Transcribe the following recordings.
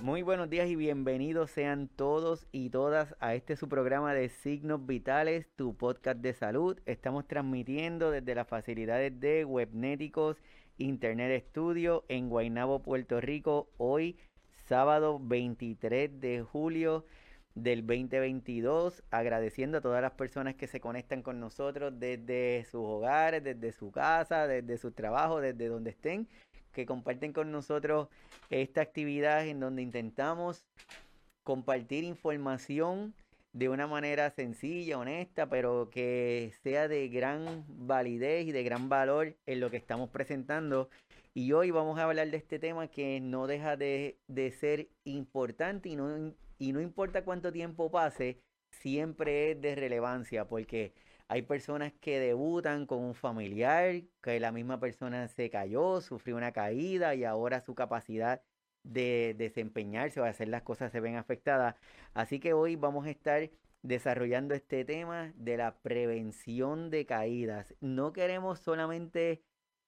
Muy buenos días y bienvenidos sean todos y todas a este su programa de Signos Vitales, tu podcast de salud. Estamos transmitiendo desde las facilidades de Webnéticos Internet Studio en Guaynabo, Puerto Rico, hoy sábado 23 de julio del 2022, agradeciendo a todas las personas que se conectan con nosotros desde sus hogares, desde su casa, desde su trabajo, desde donde estén que comparten con nosotros esta actividad en donde intentamos compartir información de una manera sencilla, honesta, pero que sea de gran validez y de gran valor en lo que estamos presentando. Y hoy vamos a hablar de este tema que no deja de, de ser importante y no, y no importa cuánto tiempo pase, siempre es de relevancia porque hay personas que debutan con un familiar, que la misma persona se cayó, sufrió una caída y ahora su capacidad de desempeñarse o hacer las cosas se ven afectadas. Así que hoy vamos a estar desarrollando este tema de la prevención de caídas. No queremos solamente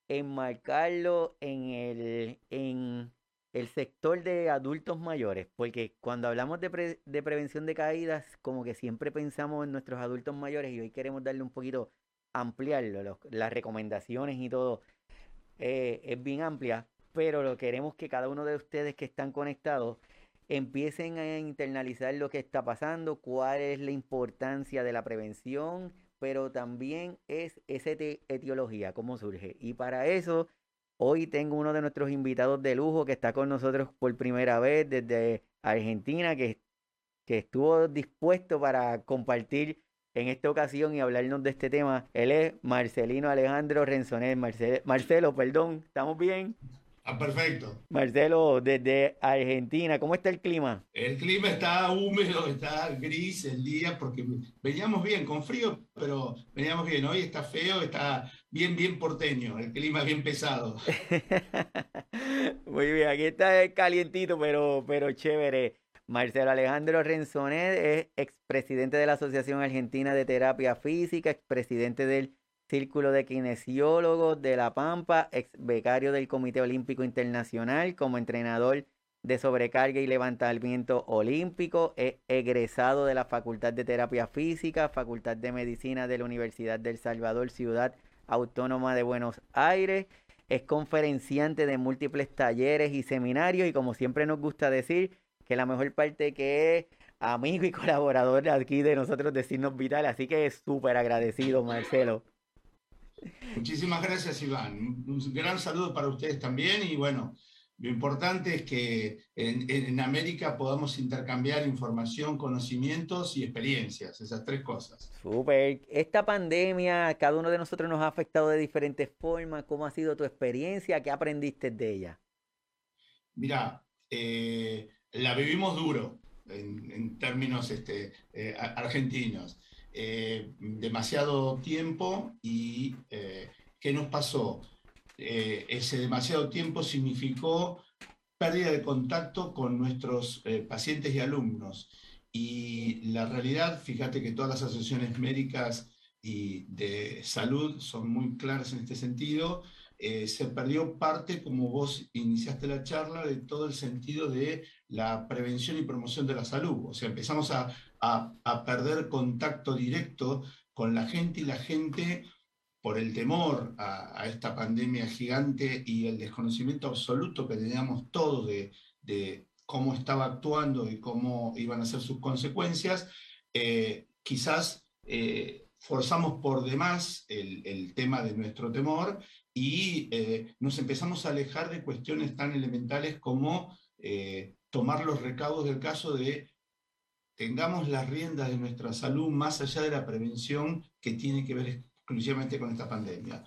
enmarcarlo en el en el sector de adultos mayores, porque cuando hablamos de, prevención de caídas, como que siempre pensamos en nuestros adultos mayores y hoy queremos darle un poquito, ampliarlo, las recomendaciones y todo eh, es bien amplia, pero lo queremos que cada uno de ustedes que están conectados empiecen a internalizar lo que está pasando, cuál es la importancia de la prevención, pero también es esa etiología, cómo surge. Y para eso Hoy tengo uno de nuestros invitados de lujo que está con nosotros por primera vez desde Argentina, que, que estuvo dispuesto para compartir en esta ocasión y hablarnos de este tema. Él es Marcelino Alejandro Renzonet. Marcelo, perdón, ¿estamos bien? Ah, perfecto. Marcelo, desde Argentina, ¿cómo está el clima? El clima está húmedo, está gris el día, porque veníamos bien, con frío, pero veníamos bien. Hoy está feo, está bien, bien porteño, el clima bien pesado. Muy bien, aquí está calientito, pero, pero chévere. Marcelo Alejandro Renzonet es expresidente de la Asociación Argentina de Terapia Física, expresidente del Círculo de Kinesiólogos de La Pampa, ex becario del Comité Olímpico Internacional como entrenador de sobrecarga y levantamiento olímpico, es egresado de la Facultad de Terapia Física, Facultad de Medicina de la Universidad del Salvador, Ciudad Autónoma de Buenos Aires, es conferenciante de múltiples talleres y seminarios y como siempre nos gusta decir, que la mejor parte que es amigo y colaborador aquí de nosotros de Signos Vital, así que es súper agradecido Marcelo. Muchísimas gracias, Iván. Un gran saludo para ustedes también y bueno, lo importante es que en, América podamos intercambiar información, conocimientos y experiencias, esas tres cosas. Súper. Esta pandemia, cada uno de nosotros nos ha afectado de diferentes formas. ¿Cómo ha sido tu experiencia? ¿Qué aprendiste de ella? Mira, eh, la vivimos duro en, términos este, eh, argentinos. Eh, demasiado tiempo y eh, ¿qué nos pasó? Eh, ese demasiado tiempo significó pérdida de contacto con nuestros pacientes y alumnos. Y la realidad, fíjate que todas las asociaciones médicas y de salud son muy claras en este sentido, se perdió parte, como vos iniciaste la charla, de todo el sentido de la prevención y promoción de la salud. O sea, empezamos a, a, perder contacto directo con la gente y la gente por el temor a, esta pandemia gigante y el desconocimiento absoluto que teníamos todos de, cómo estaba actuando y cómo iban a ser sus consecuencias, eh, quizás eh, forzamos por demás el, tema de nuestro temor y eh, nos empezamos a alejar de cuestiones tan elementales como tomar los recaudos del caso de tengamos las riendas de nuestra salud más allá de la prevención que tiene que ver exclusivamente con esta pandemia.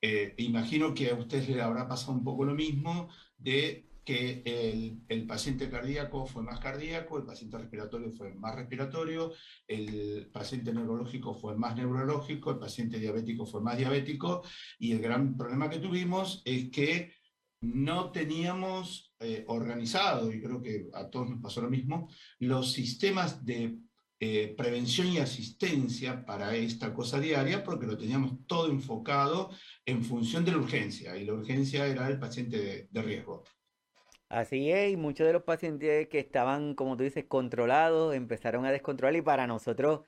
Eh, imagino que a ustedes les habrá pasado un poco lo mismo de que el, el, paciente cardíaco fue más cardíaco, el paciente respiratorio fue más respiratorio, el paciente neurológico fue más neurológico, el paciente diabético fue más diabético, y el gran problema que tuvimos es que no teníamos eh, organizado, y creo que a todos nos pasó lo mismo, los sistemas de eh, prevención y asistencia para esta cosa diaria, porque lo teníamos todo enfocado en función de la urgencia, y la urgencia era el paciente de, riesgo. Así es, y muchos de los pacientes que estaban, como tú dices, controlados, empezaron a descontrolar y para nosotros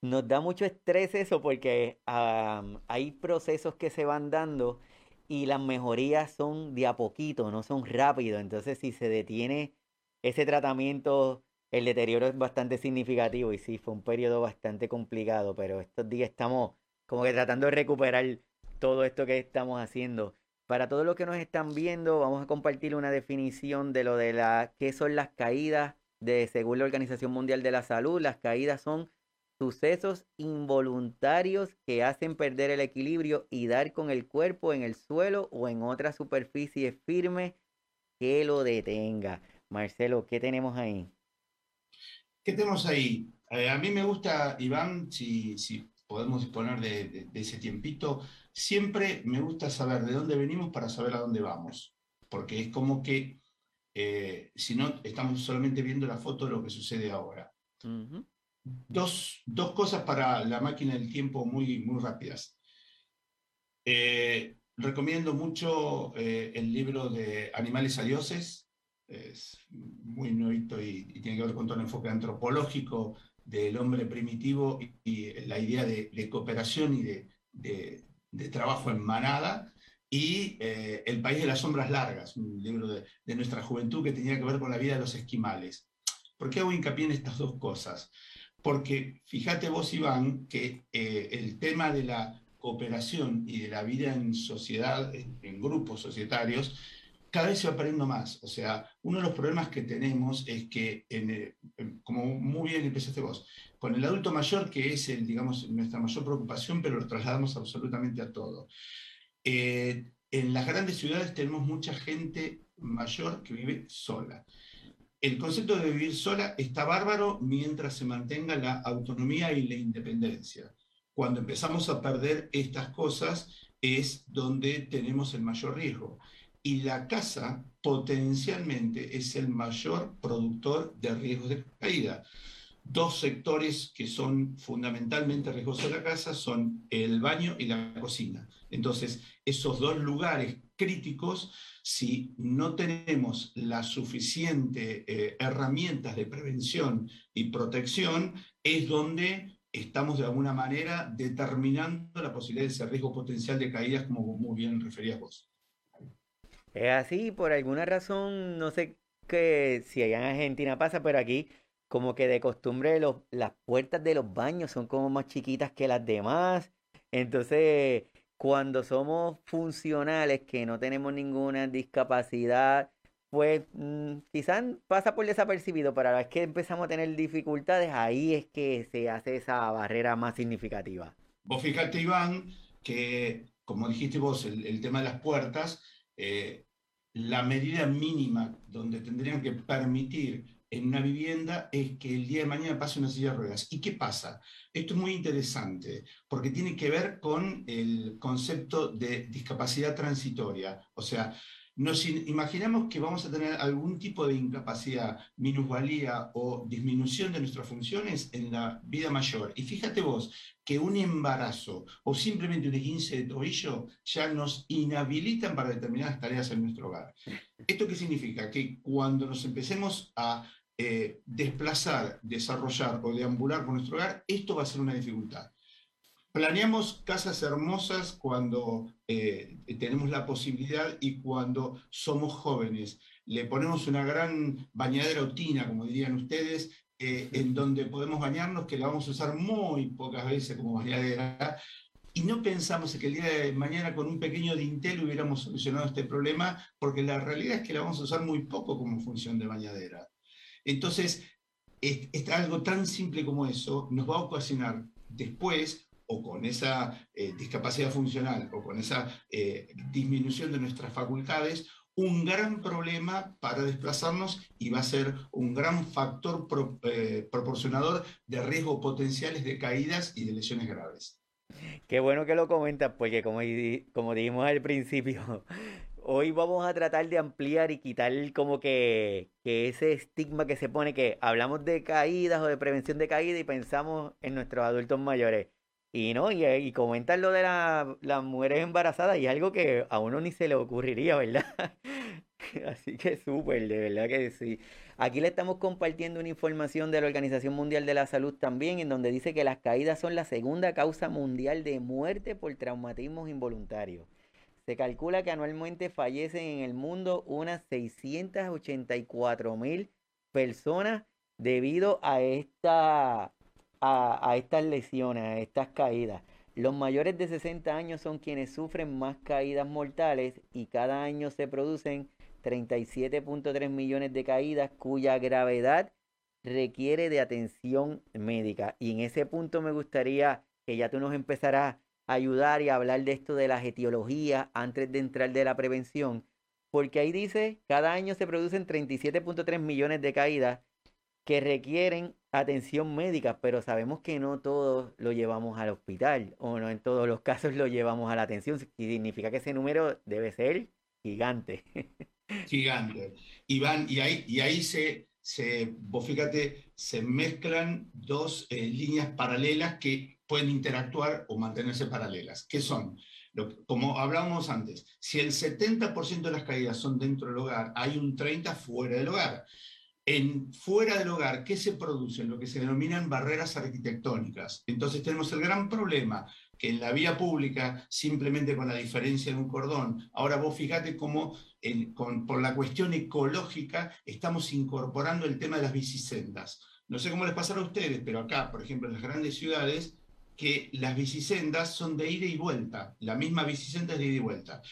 nos da mucho estrés eso porque hay procesos que se van dando y las mejorías son de a poquito, no son rápido. Entonces, si se detiene ese tratamiento, el deterioro es bastante significativo y sí, fue un periodo bastante complicado, pero estos días estamos como que tratando de recuperar todo esto que estamos haciendo. Para todos los que nos están viendo, vamos a compartir una definición de lo de la qué son las caídas de según la Organización Mundial de la Salud. Las caídas son sucesos involuntarios que hacen perder el equilibrio y dar con el cuerpo en el suelo o en otra superficie firme que lo detenga. Marcelo, ¿qué tenemos ahí? ¿Qué tenemos ahí? Eh, a mí me gusta, Iván, si, si podemos disponer de, ese tiempito, siempre me gusta saber de dónde venimos para saber a dónde vamos, porque es como que eh, si no estamos solamente viendo la foto de lo que sucede ahora. dos, cosas para la máquina del tiempo muy, muy rápidas. Eh, recomiendo mucho el libro de Animales a Dioses, es muy nuevito y, tiene que ver con todo el enfoque antropológico del hombre primitivo y, la idea de, cooperación y de, trabajo en manada, y eh, El País de las Sombras Largas, un libro de, nuestra juventud que tenía que ver con la vida de los esquimales. ¿Por qué hago hincapié en estas dos cosas? Porque fíjate vos, Iván, que eh, el tema de la cooperación y de la vida en sociedad, en grupos societarios, cada vez se va perdiendo más. O sea, uno de los problemas que tenemos es que, eh, como muy bien empezaste vos, con el adulto mayor, que es el, digamos, nuestra mayor preocupación, pero lo trasladamos absolutamente a todo. Eh, en las grandes ciudades tenemos mucha gente mayor que vive sola. El concepto de vivir sola está bárbaro mientras se mantenga la autonomía y la independencia. Cuando empezamos a perder estas cosas es donde tenemos el mayor riesgo y la casa potencialmente es el mayor productor de riesgos de caída. Dos sectores que son fundamentalmente riesgosos de la casa son el baño y la cocina. Entonces, esos dos lugares críticos, si no tenemos las suficientes eh, herramientas de prevención y protección, es donde estamos de alguna manera determinando la posibilidad de ese riesgo potencial de caídas, como muy bien referías vos. Es así, por alguna razón, no sé qué si allá en Argentina pasa, pero aquí como que de costumbre las puertas de los baños son como más chiquitas que las demás. Entonces, cuando somos funcionales, que no tenemos ninguna discapacidad, pues mm, quizás pasa por desapercibido, pero a la que empezamos a tener dificultades, ahí es que se hace esa barrera más significativa. Vos fíjate, Iván, que como dijiste vos, el tema de las puertas, eh, la medida mínima donde tendrían que permitir en una vivienda es que el día de mañana pase una silla de ruedas. ¿Y qué pasa? Esto es muy interesante porque tiene que ver con el concepto de discapacidad transitoria. O sea, nos imaginamos que vamos a tener algún tipo de incapacidad, minusvalía o disminución de nuestras funciones en la vida mayor. Y fíjate vos que un embarazo o simplemente un 15 de tobillo ya nos inhabilitan para determinadas tareas en nuestro hogar. ¿Esto qué significa? Que cuando nos empecemos a eh, desplazar, desarrollar o deambular por nuestro hogar, esto va a ser una dificultad. Planeamos casas hermosas cuando eh, tenemos la posibilidad y cuando somos jóvenes. Le ponemos una gran bañadera o tina, como dirían ustedes, eh, en donde podemos bañarnos, que la vamos a usar muy pocas veces como bañadera, y no pensamos que el día de mañana con un pequeño dintel hubiéramos solucionado este problema, porque la realidad es que la vamos a usar muy poco como función de bañadera. Entonces, es, algo tan simple como eso nos va a ocasionar después o con esa eh, discapacidad funcional o con esa eh, disminución de nuestras facultades, un gran problema para desplazarnos y va a ser un gran factor eh, proporcionador de riesgos potenciales de caídas y de lesiones graves. Qué bueno que lo comentas, porque como, como dijimos al principio, hoy vamos a tratar de ampliar y quitar como que, que, ese estigma que se pone que hablamos de caídas o de prevención de caídas y pensamos en nuestros adultos mayores Y no, y, y comentan lo de las mujeres embarazadas y algo que a uno ni se le ocurriría, ¿verdad? Así que súper, de verdad que sí. Aquí le estamos compartiendo una información de la Organización Mundial de la Salud también, en donde dice que las caídas son la segunda causa mundial de muerte por traumatismos involuntarios. Se calcula que anualmente fallecen en el mundo unas 684 mil personas debido a, esta, a, estas lesiones, a estas caídas. Los mayores de 60 años son quienes sufren más caídas mortales y cada año se producen 37.3 millones de caídas cuya gravedad requiere de atención médica. Y en ese punto me gustaría que ya tú nos empezaras a ayudar y a hablar de esto de las etiologías antes de entrar de la prevención, porque ahí dice, cada año se producen 37.3 millones de caídas que requieren atención médica, pero sabemos que no todos lo llevamos al hospital o no en todos los casos lo llevamos a la atención. Significa que ese número debe ser gigante. Gigante. Y, van, y, ahí, y ahí se, se, vos fíjate, se mezclan dos eh, líneas paralelas que pueden interactuar o mantenerse paralelas. ¿Qué son? como hablábamos antes, si el 70% de las caídas son dentro del hogar, hay un 30% fuera del hogar. En fuera del hogar, ¿qué se produce? Lo que se denominan barreras arquitectónicas. Entonces tenemos el gran problema que en la vía pública, simplemente con la diferencia de un cordón, ahora vos fíjate cómo por la cuestión ecológica estamos incorporando el tema de las bicisendas. No sé cómo les pasará a ustedes, pero acá, por ejemplo, en las grandes ciudades, que las bicisendas son de ida y vuelta, la misma bicisenda es de ida y vuelta.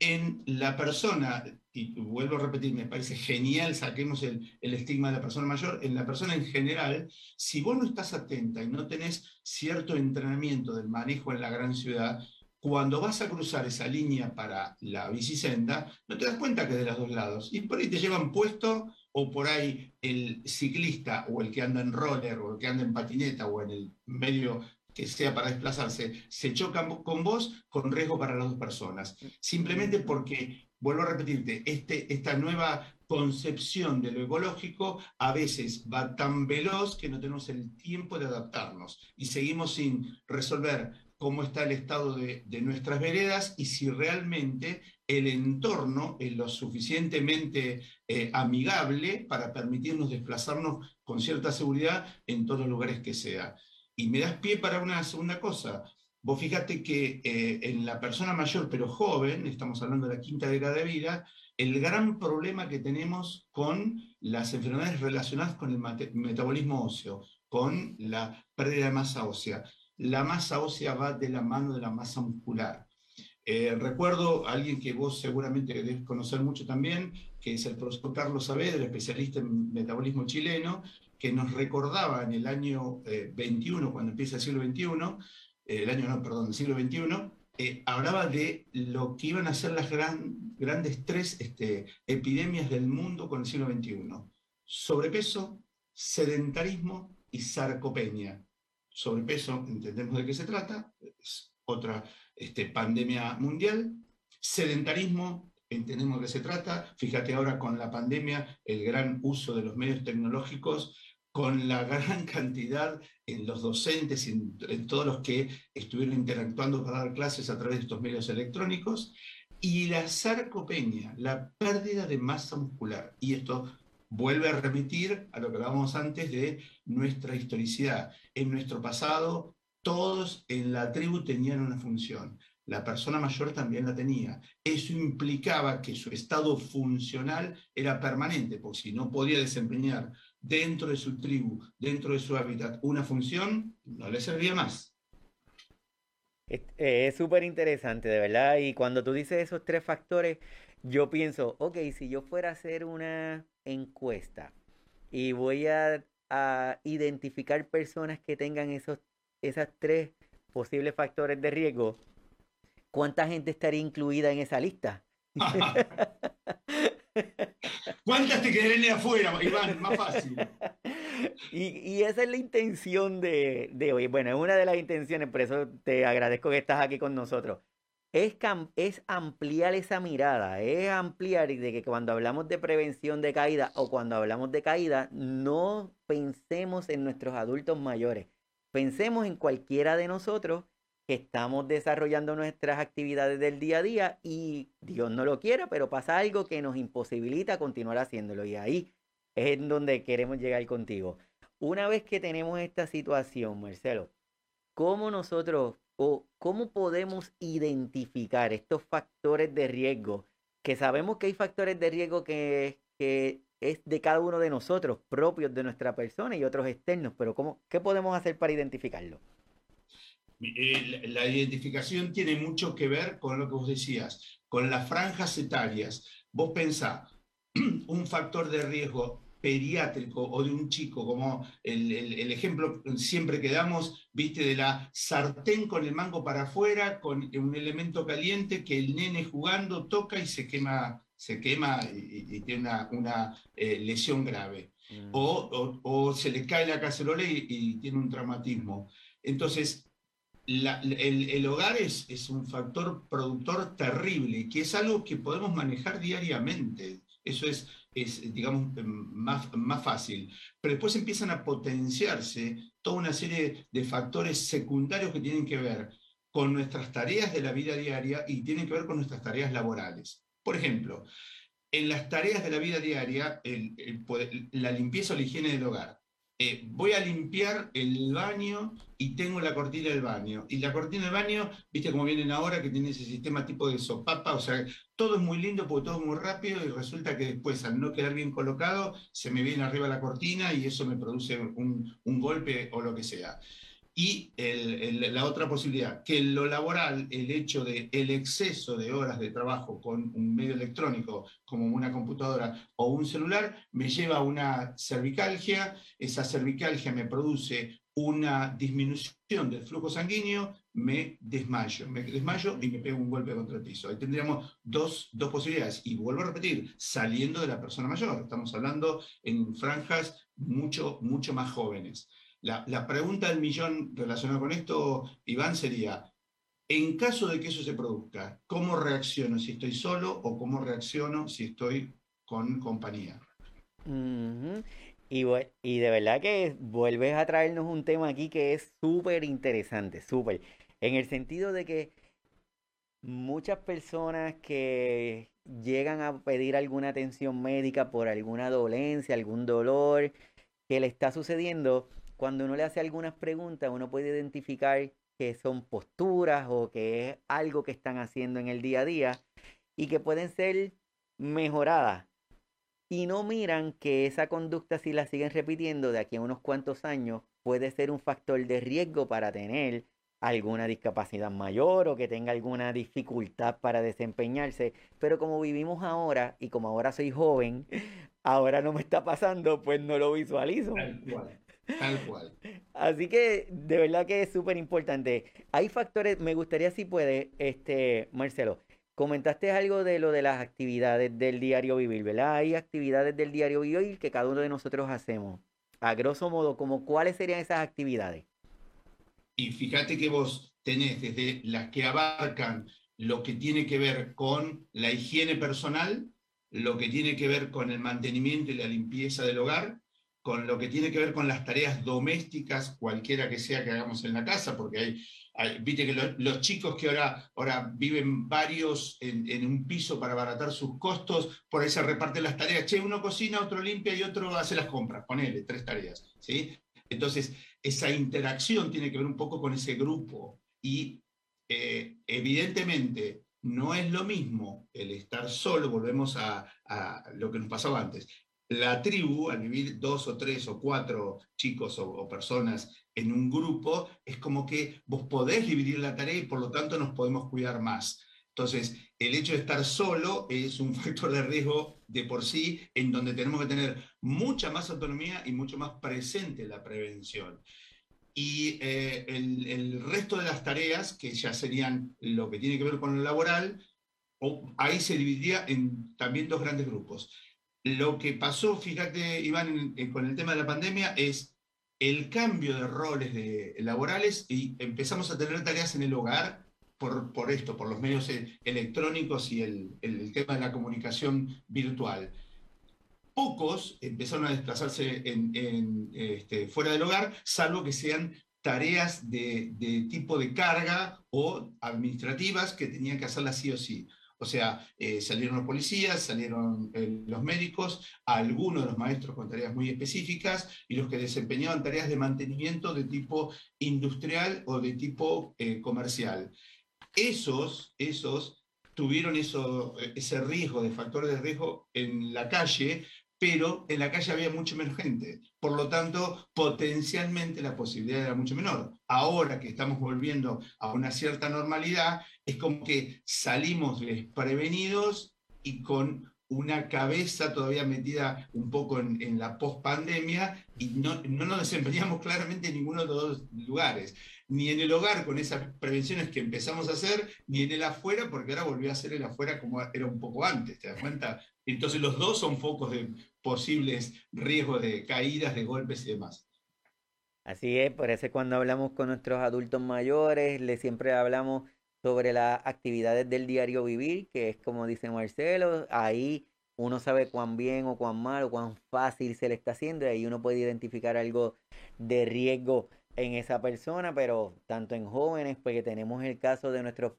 En la persona, y vuelvo a repetir, me parece genial, saquemos el, estigma de la persona mayor, en la persona en general, si vos no estás atenta y no tenés cierto entrenamiento del manejo en la gran ciudad, cuando vas a cruzar esa línea para la bicisenda, no te das cuenta que es de los dos lados. Y por ahí te llevan puesto, o por ahí el ciclista, o el que anda en roller, o el que anda en patineta, o en el medio que sea para desplazarse, se chocan con vos con riesgo para las dos personas. Simplemente porque, vuelvo a repetirte, este, esta nueva concepción de lo ecológico a veces va tan veloz que no tenemos el tiempo de adaptarnos y seguimos sin resolver cómo está el estado de, nuestras veredas y si realmente el entorno es lo suficientemente eh, amigable para permitirnos desplazarnos con cierta seguridad en todos los lugares que sea. Y me das pie para una segunda cosa. Vos fíjate que eh, en la persona mayor pero joven, estamos hablando de la quinta década de vida, el gran problema que tenemos con las enfermedades relacionadas con el metabolismo óseo, con la pérdida de masa ósea la masa ósea va de la mano de la masa muscular. Eh, recuerdo a alguien que vos seguramente debes conocer mucho también, que es el profesor Carlos Saavedra, especialista en metabolismo chileno, que nos recordaba en el año 21, eh, cuando empieza el siglo XXI, eh, el año, no, perdón, el siglo XXI, hablaba de lo que iban a ser las grandes tres este, epidemias del mundo con el siglo XXI. Sobrepeso, sedentarismo y sarcopenia sobrepeso, entendemos de qué se trata, es otra este, pandemia mundial. Sedentarismo, entendemos de qué se trata. Fíjate ahora con la pandemia, el gran uso de los medios tecnológicos, con la gran cantidad en los docentes y en, todos los que estuvieron interactuando para dar clases a través de estos medios electrónicos. Y la sarcopenia, la pérdida de masa muscular. Y esto vuelve a remitir a lo que hablábamos antes de nuestra historicidad. En nuestro pasado, todos en la tribu tenían una función. La persona mayor también la tenía. Eso implicaba que su estado funcional era permanente, porque si no podía desempeñar dentro de su tribu, dentro de su hábitat, una función, no le servía más. Es súper interesante, de verdad. Y cuando tú dices esos tres factores, yo pienso, ok, si yo fuera a hacer una encuesta y voy a, identificar personas que tengan esos esas tres posibles factores de riesgo, ¿cuánta gente estaría incluida en esa lista? ¿Cuántas te quedarían afuera, Iván? Más fácil. Y, esa es la intención de, de hoy. Bueno, es una de las intenciones, por eso te agradezco que estás aquí con nosotros es, es ampliar esa mirada, es ampliar de que cuando hablamos de prevención de caída o cuando hablamos de caída, no pensemos en nuestros adultos mayores, Pensemos en cualquiera de nosotros que estamos desarrollando nuestras actividades del día a día y Dios no lo quiera, pero pasa algo que nos imposibilita continuar haciéndolo. Y ahí es en donde queremos llegar contigo. Una vez que tenemos esta situación, Marcelo, ¿cómo nosotros o cómo podemos identificar estos factores de riesgo? Que sabemos que hay factores de riesgo que, que es de cada uno de nosotros, propios de nuestra persona y otros externos, pero ¿cómo, ¿qué podemos hacer para identificarlo? Eh, la identificación tiene mucho que ver con lo que vos decías, con las franjas etarias. Vos pensás, un factor de riesgo pediátrico o de un chico, como el, el, ejemplo siempre que damos, viste, de la sartén con el mango para afuera, con un elemento caliente que el nene jugando toca y se quema, se quema y, tiene una, una eh, lesión grave. Mm. O, o, se le cae la cacerola y, y tiene un traumatismo. Entonces, el, hogar es, un factor productor terrible, que es algo que podemos manejar diariamente. Eso es, digamos, más, más fácil. Pero después empiezan a potenciarse toda una serie de factores secundarios que tienen que ver con nuestras tareas de la vida diaria y tienen que ver con nuestras tareas laborales. Por ejemplo, en las tareas de la vida diaria, la limpieza o la higiene del hogar eh, voy a limpiar el baño y tengo la cortina del baño. Y la cortina del baño, viste cómo vienen ahora, que tiene ese sistema tipo de sopapa, o sea, todo es muy lindo porque todo es muy rápido y resulta que después al no quedar bien colocado, se me viene arriba la cortina y eso me produce un golpe o lo que sea. Y la otra posibilidad, que lo laboral, el hecho de el exceso de horas de trabajo con un medio electrónico como una computadora o un celular, me lleva a una cervicalgia, esa cervicalgia me produce una disminución del flujo sanguíneo, me desmayo, me desmayo y me pego un golpe contra el piso. Ahí tendríamos dos, dos posibilidades. Y vuelvo a repetir, saliendo de la persona mayor, estamos hablando en franjas mucho, mucho más jóvenes. La, pregunta del millón relacionada con esto, Iván, sería, en caso de que eso se produzca, ¿cómo reacciono si estoy solo o cómo reacciono si estoy con compañía? y, y, de verdad que vuelves a traernos un tema aquí que es súper interesante, súper. En el sentido de que muchas personas que llegan a pedir alguna atención médica por alguna dolencia, algún dolor que le está sucediendo, cuando uno le hace algunas preguntas, uno puede identificar que son posturas o que es algo que están haciendo en el día a día y que pueden ser mejoradas. Y no miran que esa conducta, si la siguen repitiendo de aquí a unos cuantos años, puede ser un factor de riesgo para tener alguna discapacidad mayor o que tenga alguna dificultad para desempeñarse. Pero como vivimos ahora y como ahora soy joven, ahora no me está pasando, pues no lo visualizo. Tal cual. Así que de verdad que es súper importante. Hay factores, me gustaría si puede, este, Marcelo, comentaste algo de lo de las actividades del diario vivir, ¿verdad? Hay actividades del diario vivir que cada uno de nosotros hacemos. A grosso modo, como cuáles serían esas actividades. Y fíjate que vos tenés desde las que abarcan lo que tiene que ver con la higiene personal, lo que tiene que ver con el mantenimiento y la limpieza del hogar, con lo que tiene que ver con las tareas domésticas, cualquiera que sea que hagamos en la casa, porque hay, viste que los chicos que ahora, ahora viven varios en, un piso para abaratar sus costos, por ahí se reparten las tareas. Che, uno cocina, otro limpia y otro hace las compras. Ponele, tres tareas. ¿sí? Entonces, esa interacción tiene que ver un poco con ese grupo. Y eh, evidentemente, no es lo mismo el estar solo, volvemos a, a, lo que nos pasaba antes, la tribu, al vivir dos o tres o cuatro chicos o, personas en un grupo, es como que vos podés dividir la tarea y por lo tanto nos podemos cuidar más. Entonces, el hecho de estar solo es un factor de riesgo de por sí, en donde tenemos que tener mucha más autonomía y mucho más presente la prevención. Y eh, el, resto de las tareas, que ya serían lo que tiene que ver con lo laboral, ahí se dividiría en también dos grandes grupos lo que pasó, fíjate, Iván, con el tema de la pandemia es el cambio de roles de, laborales y empezamos a tener tareas en el hogar por, por esto, por los medios e, electrónicos y el, el, tema de la comunicación virtual. Pocos empezaron a desplazarse este, fuera del hogar, salvo que sean tareas de, tipo de carga o administrativas que tenían que hacerlas sí o sí. O sea, eh, salieron los policías, salieron eh, los médicos, algunos de los maestros con tareas muy específicas y los que desempeñaban tareas de mantenimiento de tipo industrial o de tipo eh, comercial. Esos, esos tuvieron eso, ese riesgo de factores de riesgo en la calle pero en la calle había mucho menos gente. Por lo tanto, potencialmente la posibilidad era mucho menor. Ahora que estamos volviendo a una cierta normalidad, es como que salimos desprevenidos y con una cabeza todavía metida un poco en, la post-pandemia y no, no, nos desempeñamos claramente en ninguno de los lugares. Ni en el hogar con esas prevenciones que empezamos a hacer, ni en el afuera, porque ahora volvió a ser el afuera como era un poco antes, ¿te das cuenta? Entonces los dos son focos de posibles riesgos de caídas, de golpes y demás. Así es, por eso cuando hablamos con nuestros adultos mayores, le siempre hablamos sobre las actividades del diario vivir, que es como dice Marcelo, ahí uno sabe cuán bien o cuán mal o cuán fácil se le está haciendo y ahí uno puede identificar algo de riesgo en esa persona, pero tanto en jóvenes, porque tenemos el caso de nuestros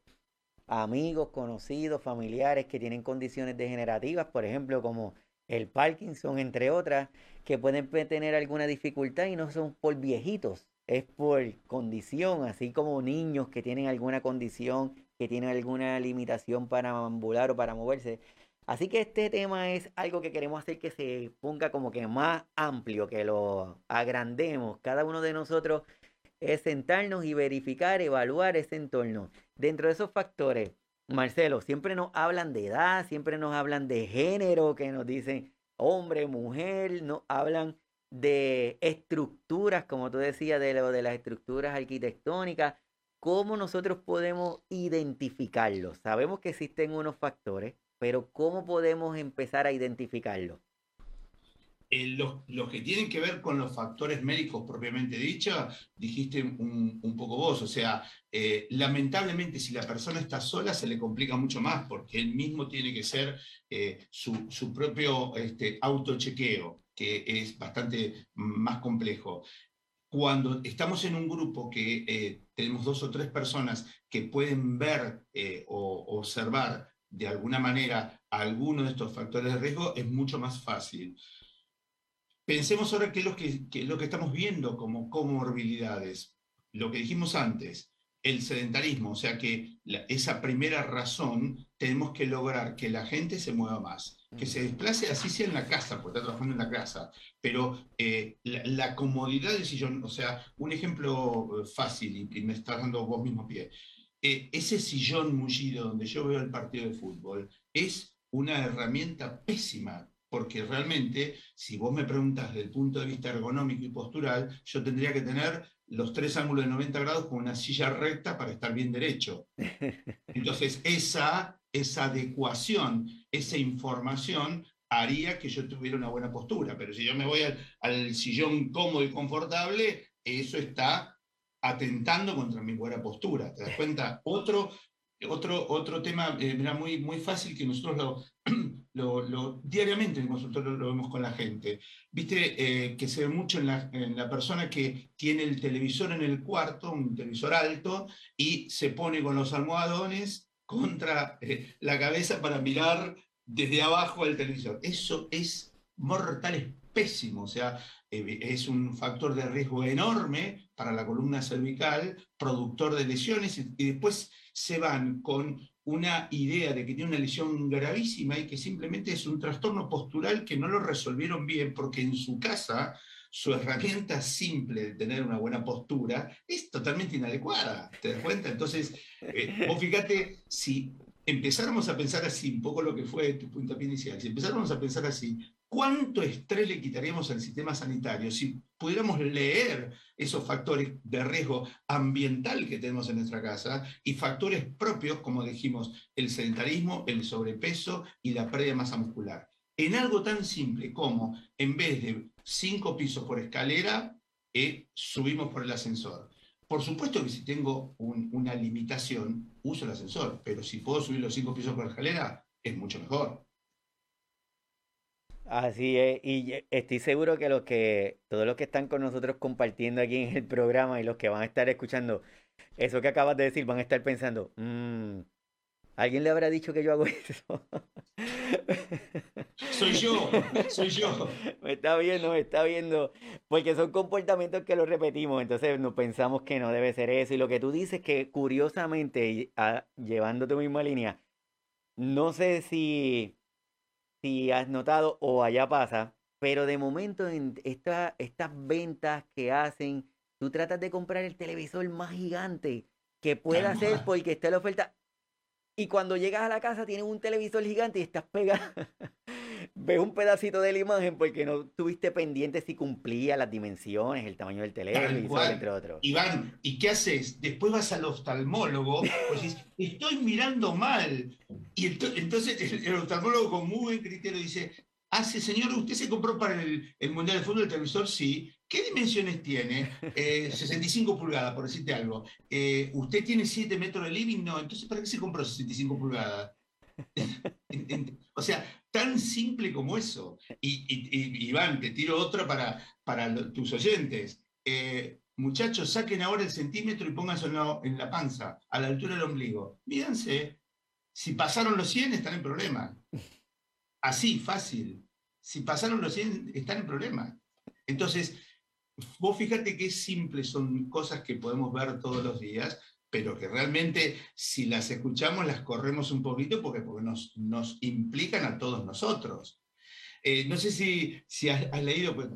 amigos, conocidos, familiares que tienen condiciones degenerativas, por ejemplo, como el Parkinson, entre otras, que pueden tener alguna dificultad y no son por viejitos, es por condición, así como niños que tienen alguna condición, que tienen alguna limitación para ambular o para moverse. Así que este tema es algo que queremos hacer que se ponga como que más amplio, que lo agrandemos. Cada uno de nosotros es sentarnos y verificar, evaluar ese entorno. Dentro de esos factores, Marcelo, siempre nos hablan de edad, siempre nos hablan de género, que nos dicen hombre, mujer, nos hablan de estructuras, como tú decías, de lo de las estructuras arquitectónicas. ¿Cómo nosotros podemos identificarlos? Sabemos que existen unos factores, pero ¿cómo podemos empezar a identificarlos? Eh, los, que tienen que ver con los factores médicos propiamente dicho, dijiste un, poco vos, o sea, eh, lamentablemente si la persona está sola se le complica mucho más porque él mismo tiene que ser eh, su, propio este, autochequeo, que es bastante más complejo. Cuando estamos en un grupo que tenemos dos o tres personas que pueden ver o observar de alguna manera alguno de estos factores de riesgo, es mucho más fácil. Pensemos ahora qué es lo que, lo que estamos viendo como comorbilidades. Lo que dijimos antes, el sedentarismo, o sea que esa primera razón tenemos que lograr que la gente se mueva más, que se desplace así sea en la casa, porque está trabajando en la casa, pero eh, la, comodidad del sillón, o sea, un ejemplo eh, fácil y, me estás dando vos mismo pie, eh, ese sillón mullido donde yo veo el partido de fútbol es una herramienta pésima porque realmente, si vos me preguntas desde el punto de vista ergonómico y postural, yo tendría que tener los tres ángulos de 90 grados con una silla recta para estar bien derecho. Entonces, esa, esa adecuación, esa información haría que yo tuviera una buena postura, pero si yo me voy al, al sillón cómodo y confortable, eso está atentando contra mi buena postura. ¿Te das cuenta? Otro otro, otro tema eh, muy, muy fácil que nosotros lo, diariamente en el consultorio lo vemos con la gente. Viste eh, que se ve mucho en la, en la, persona que tiene el televisor en el cuarto, un televisor alto, y se pone con los almohadones contra eh, la cabeza para mirar desde abajo al televisor. Eso es mortal, es pésimo, o sea, es un factor de riesgo enorme para la columna cervical, productor de lesiones, y después se van con una idea de que tiene una lesión gravísima y que simplemente es un trastorno postural que no lo resolvieron bien porque en su casa su herramienta simple de tener una buena postura es totalmente inadecuada. ¿Te das cuenta? Entonces, eh, vos fíjate, si empezáramos a pensar así, un poco lo que fue tu punto inicial, si empezáramos a pensar así, ¿Cuánto estrés le quitaríamos al sistema sanitario si pudiéramos leer esos factores de riesgo ambiental que tenemos en nuestra casa y factores propios, como dijimos, el sedentarismo, el sobrepeso y la pérdida de masa muscular? En algo tan simple como, en vez de cinco pisos por escalera, eh, subimos por el ascensor. Por supuesto que si tengo una limitación, uso el ascensor, pero si puedo subir los cinco pisos por escalera, es mucho mejor. Así es, y estoy seguro que los que, todos los que están con nosotros compartiendo aquí en el programa y los que van a estar escuchando eso que acabas de decir, van a estar pensando, mmm, ¿alguien le habrá dicho que yo hago eso? Soy yo, soy yo. Me está viendo, me está viendo, porque son comportamientos que los repetimos, entonces nos pensamos que no debe ser eso. Y lo que tú dices que curiosamente, llevando tu misma línea, no sé si si has notado o allá pasa, pero de momento en esta, estas ventas que hacen, tú tratas de comprar el televisor más gigante que pueda ser porque está la oferta. Y cuando llegas a la casa tienes un televisor gigante y estás pegado. ves un pedacito de la imagen porque no tuviste pendiente si cumplía las dimensiones, el tamaño del televisor, entre otros. Iván, ¿y qué haces? Después vas al oftalmólogo, pues dices, estoy mirando mal. Y entonces el, oftalmólogo con muy buen criterio dice, hace, señor, ¿usted se compró para el, Mundial de Fútbol el televisor? Sí. ¿Qué dimensiones tiene? 65 eh, pulgadas, por decirte algo. Eh, ¿Usted tiene 7 metros de living? No. Entonces, ¿para qué se compró 65 pulgadas? o sea, tan simple como eso. Y, Iván, te tiro otra para, para tus oyentes. Eh, muchachos, saquen ahora el centímetro y pónganlo en la panza, a la altura del ombligo. Mídense. Si pasaron los 100, están en problema. Así, fácil. Si pasaron los 100, están en problema. Entonces, vos fíjate qué simple son cosas que podemos ver todos los días pero que realmente si las escuchamos las corremos un poquito porque, porque nos, nos implican a todos nosotros. Eh, no sé si, si has, leído, pues,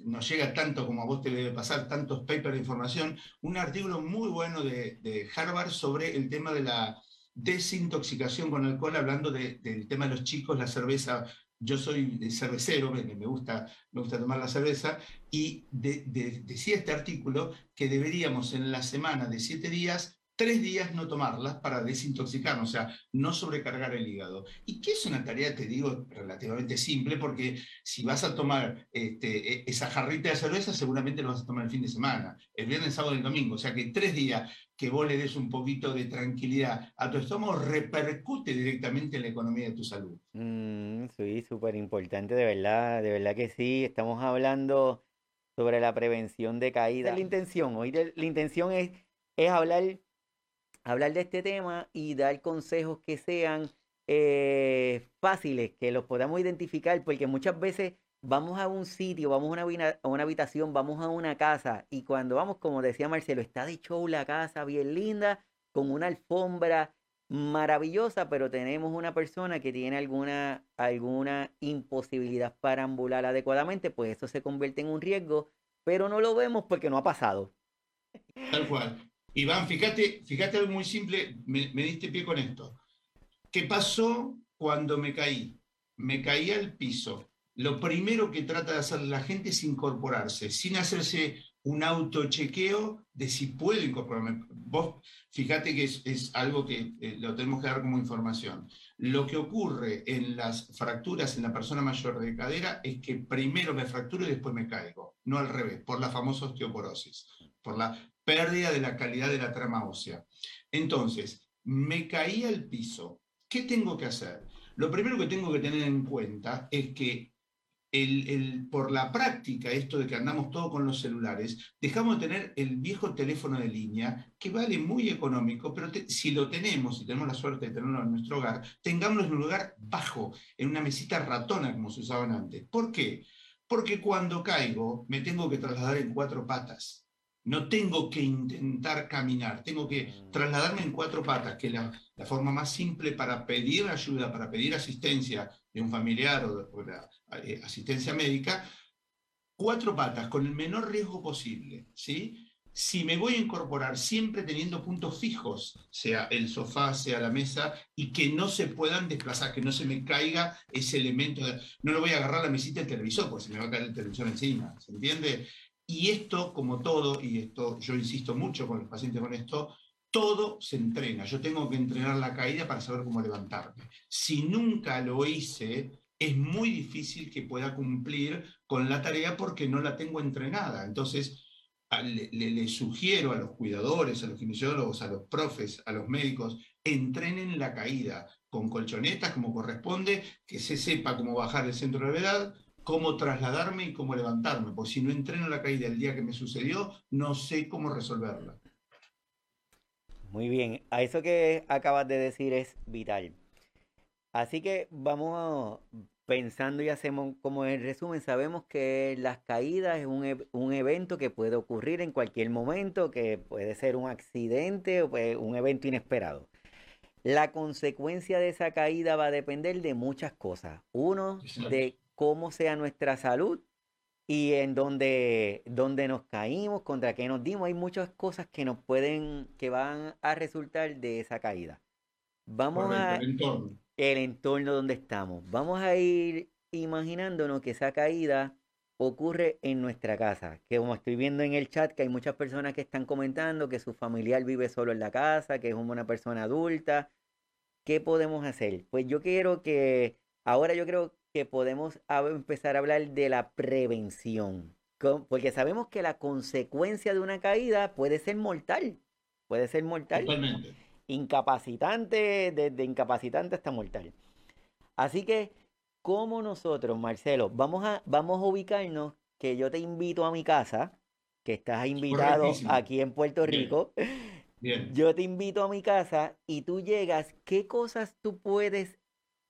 nos llega tanto como a vos te debe pasar, tantos papers de información, un artículo muy bueno de, de Harvard sobre el tema de la desintoxicación con alcohol, hablando del tema de los chicos, la cerveza yo soy cervecero, me, gusta, me gusta tomar la cerveza, y decía este artículo que deberíamos en la semana de siete días tres días no tomarlas para desintoxicarnos, o sea, no sobrecargar el hígado. Y que es una tarea, te digo, relativamente simple, porque si vas a tomar este, e, esa jarrita de cerveza, seguramente lo vas a tomar el fin de semana, el viernes, sábado y el domingo. O sea que tres días que vos le des un poquito de tranquilidad a tu estómago repercute directamente en la economía de tu salud. Mm, sí, súper importante, de verdad, de verdad que sí. Estamos hablando sobre la prevención de caída. La intención, hoy la intención es, es hablar hablar de este tema y dar consejos que sean eh, fáciles, que los podamos identificar, porque muchas veces vamos a un sitio, vamos a una, habitación, vamos a una casa y cuando vamos, como decía Marcelo, está de show la casa, bien linda, con una alfombra maravillosa, pero tenemos una persona que tiene alguna, alguna imposibilidad para ambular adecuadamente, pues eso se convierte en un riesgo, pero no lo vemos porque no ha pasado. Tal cual. Iván, fíjate, fíjate algo muy simple, me, diste pie con esto. ¿Qué pasó cuando me caí? Me caí al piso. Lo primero que trata de hacer la gente es incorporarse, sin hacerse un autochequeo de si puedo incorporarme. Vos fíjate que es, algo que eh, lo tenemos que dar como información. Lo que ocurre en las fracturas en la persona mayor de cadera es que primero me fracturo y después me caigo, no al revés, por la famosa osteoporosis, por la pérdida de la calidad de la trama ósea. Entonces, me caí al piso. ¿Qué tengo que hacer? Lo primero que tengo que tener en cuenta es que por la práctica, esto de que andamos todo con los celulares, dejamos de tener el viejo teléfono de línea, que vale muy económico, pero si lo tenemos, si tenemos la suerte de tenerlo en nuestro hogar, tengámoslo en un lugar bajo, en una mesita ratona como se usaban antes. ¿Por qué? Porque cuando caigo me tengo que trasladar en cuatro patas. No tengo que intentar caminar, tengo que trasladarme en cuatro patas, que es la, forma más simple para pedir ayuda, para pedir asistencia de un familiar o, de, eh, asistencia médica, cuatro patas, con el menor riesgo posible. ¿sí? Si me voy a incorporar siempre teniendo puntos fijos, sea el sofá, sea la mesa, y que no se puedan desplazar, que no se me caiga ese elemento, no lo voy a agarrar la mesita del televisor, porque se me va a caer el televisor encima, ¿se entiende? Y esto, como todo, y esto yo insisto mucho con los pacientes con esto, todo se entrena. Yo tengo que entrenar la caída para saber cómo levantarme. Si nunca lo hice, es muy difícil que pueda cumplir con la tarea porque no la tengo entrenada. Entonces, le, sugiero a los cuidadores, a los kinesiólogos, a los profes, a los médicos, entrenen la caída con colchonetas como corresponde, que se sepa cómo bajar el centro de gravedad, cómo trasladarme y cómo levantarme, porque si no entreno la caída el día que me sucedió, no sé cómo resolverla. Muy bien, a eso que acabas de decir es vital. Así que vamos pensando y hacemos como el resumen, sabemos que las caídas es un, evento que puede ocurrir en cualquier momento, que puede ser un accidente o pues, un evento inesperado. La consecuencia de esa caída va a depender de muchas cosas. Uno, de cómo sea nuestra salud y en dónde, nos caímos, contra qué nos dimos. Hay muchas cosas que nos pueden, que van a resultar de esa caída. Vamos a el entorno donde estamos. Vamos a ir imaginándonos que esa caída ocurre en nuestra casa. Que como estoy viendo en el chat que hay muchas personas que están comentando que su familiar vive solo en la casa, que es una persona adulta. ¿Qué podemos hacer? Pues yo quiero que, ahora yo creo que podemos empezar a hablar de la prevención. Porque sabemos que la consecuencia de una caída puede ser mortal. Puede ser mortal. Totalmente incapacitante, desde incapacitante hasta mortal. Así que, como nosotros, Marcelo, vamos a, vamos a ubicarnos que yo te invito a mi casa, que estás invitado aquí en Puerto Rico. Bien. Yo te invito a mi casa y tú llegas, ¿qué cosas tú puedes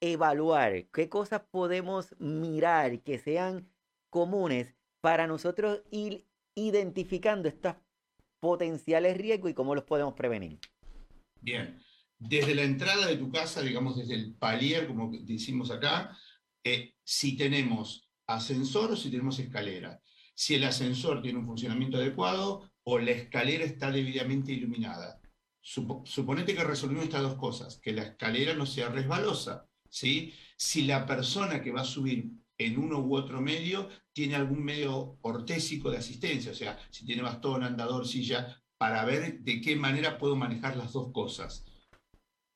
evaluar? ¿Qué cosas podemos mirar que sean comunes para nosotros ir identificando estos potenciales riesgos y cómo los podemos prevenir? Bien, desde la entrada de tu casa, digamos desde el palier, como decimos acá, eh, si tenemos ascensor o si tenemos escalera. Si el ascensor tiene un funcionamiento adecuado o la escalera está debidamente iluminada. suponete que resolvimos estas dos cosas, que la escalera no sea resbalosa. Si la persona que va a subir en uno u otro medio tiene algún medio ortésico de asistencia, o sea, si tiene bastón, andador, silla, para ver de qué manera puedo manejar las dos cosas.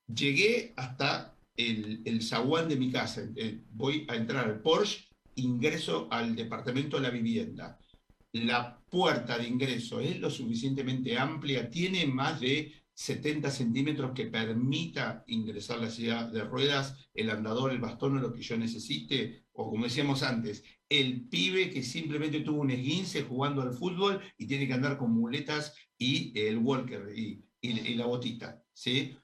Llegué hasta el, el zaguán de mi casa, eh, voy a entrar al Porsche, ingreso al departamento de la vivienda. La puerta de ingreso es lo suficientemente amplia, tiene más de 70 centímetros que permita ingresar la silla de ruedas, el andador, el bastón o lo que yo necesite, o como decíamos antes, el pibe que simplemente tuvo un esguince jugando al fútbol y tiene que andar con muletas y el walker y, la botita. ¿sí?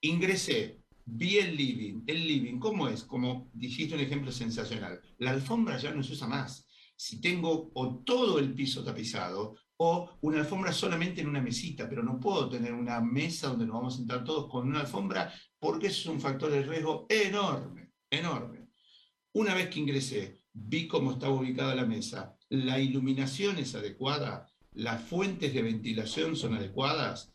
Ingresé, vi el living. El living, ¿cómo es? Como dijiste un ejemplo sensacional. La alfombra ya no se usa más. Si tengo o todo el piso tapizado o una alfombra solamente en una mesita, pero no puedo tener una mesa donde nos vamos a sentar todos con una alfombra porque eso es un factor de riesgo enorme, enorme. Una vez que ingresé, vi cómo estaba ubicada la mesa, la iluminación es adecuada, las fuentes de ventilación son adecuadas.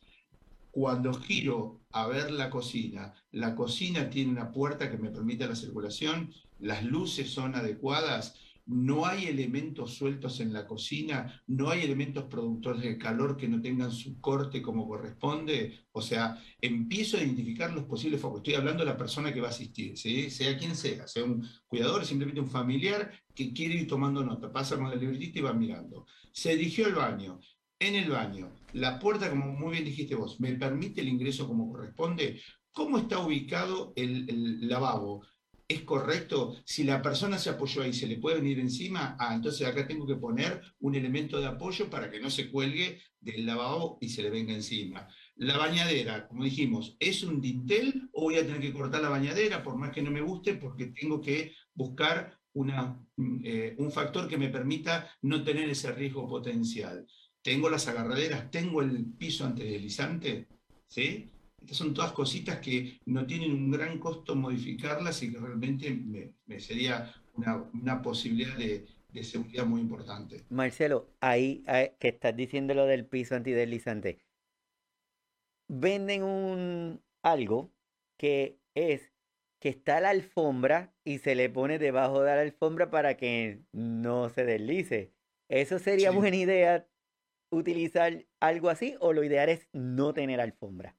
Cuando giro a ver la cocina, la cocina tiene una puerta que me permite la circulación, las luces son adecuadas, no hay elementos sueltos en la cocina, no hay elementos productores de calor que no tengan su corte como corresponde. O sea, empiezo a identificar los posibles focos. Estoy hablando de la persona que va a asistir, sea quien sea, sea un cuidador, simplemente un familiar que quiere ir tomando nota. Pasa con el libretista y va mirando. Se dirigió al baño. En el baño, la puerta, como muy bien dijiste vos, me permite el ingreso como corresponde. ¿Cómo está ubicado el lavabo? Es correcto, si la persona se apoyó ahí, se le puede venir encima, ah, entonces acá tengo que poner un elemento de apoyo para que no se cuelgue del lavabo y se le venga encima. La bañadera, como dijimos, ¿es un dintel o voy a tener que cortar la bañadera por más que no me guste porque tengo que buscar una, eh, un factor que me permita no tener ese riesgo potencial? ¿Tengo las agarraderas? ¿Tengo el piso antideslizante? ¿Sí? Estas son todas cositas que no tienen un gran costo modificarlas y que realmente me, sería una, posibilidad de, seguridad muy importante. Marcelo, ahí, que estás diciendo lo del piso antideslizante, venden un algo que es que está la alfombra y se le pone debajo de la alfombra para que no se deslice. ¿Eso sería buena idea utilizar algo así o lo ideal es no tener alfombra?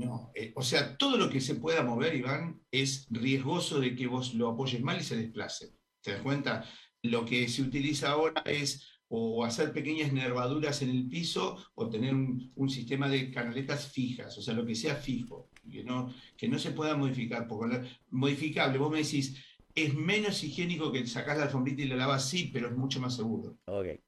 No, eh, o sea, todo lo que se pueda mover, Iván, es riesgoso de que vos lo apoyes mal y se desplace. ¿Te das cuenta? Lo que se utiliza ahora es o hacer pequeñas nervaduras en el piso o tener un, sistema de canaletas fijas, o sea, lo que sea fijo, que no, que no se pueda modificar. Porque modificable, vos me decís, es menos higiénico que sacar la alfombrita y la lavas, sí, pero es mucho más seguro. Ok.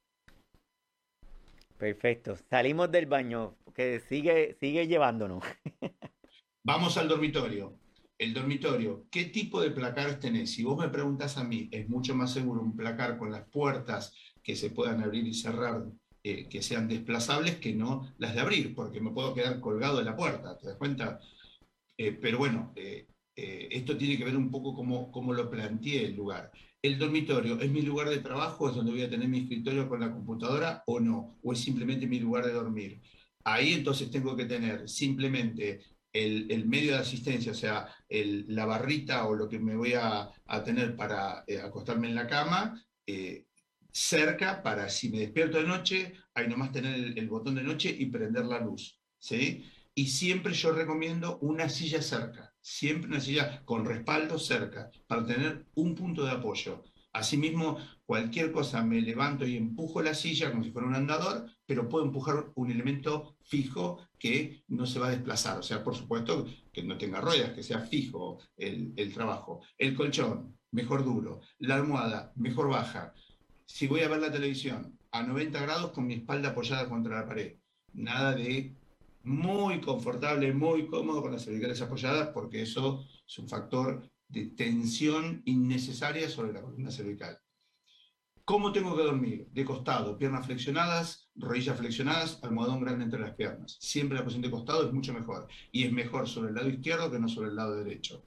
Perfecto. Salimos del baño, que sigue, sigue llevándonos. Vamos al dormitorio. El dormitorio, ¿qué tipo de placar tenés? Si vos me preguntas a mí, es mucho más seguro un placar con las puertas que se puedan abrir y cerrar, eh, que sean desplazables, que no las de abrir, porque me puedo quedar colgado de la puerta, ¿te das cuenta? Eh, pero bueno, eh, esto tiene que ver un poco como cómo lo planteé el lugar. ¿El dormitorio es mi lugar de trabajo, es donde voy a tener mi escritorio con la computadora o no? ¿O es simplemente mi lugar de dormir? Ahí entonces tengo que tener simplemente el, medio de asistencia, o sea, la barrita o lo que me voy a, tener para eh, acostarme en la cama, eh, cerca para si me despierto de noche, ahí nomás tener el, botón de noche y prender la luz. ¿sí? Y siempre yo recomiendo una silla cerca, siempre silla con respaldo cerca, para tener un punto de apoyo. Asimismo, cualquier cosa me levanto y empujo la silla como si fuera un andador, pero puedo empujar un elemento fijo que no se va a desplazar. O sea, por supuesto que no tenga ruedas, que sea fijo el, trabajo. El colchón, mejor duro. La almohada, mejor baja. Si voy a ver la televisión a 90 grados con mi espalda apoyada contra la pared. Nada de muy confortable, muy cómodo con las cervicales apoyadas, porque eso es un factor de tensión innecesaria sobre la columna cervical. ¿Cómo tengo que dormir? De costado, piernas flexionadas, rodillas flexionadas, almohadón grande entre las piernas. Siempre la posición de costado es mucho mejor. Y es mejor sobre el lado izquierdo que no sobre el lado derecho.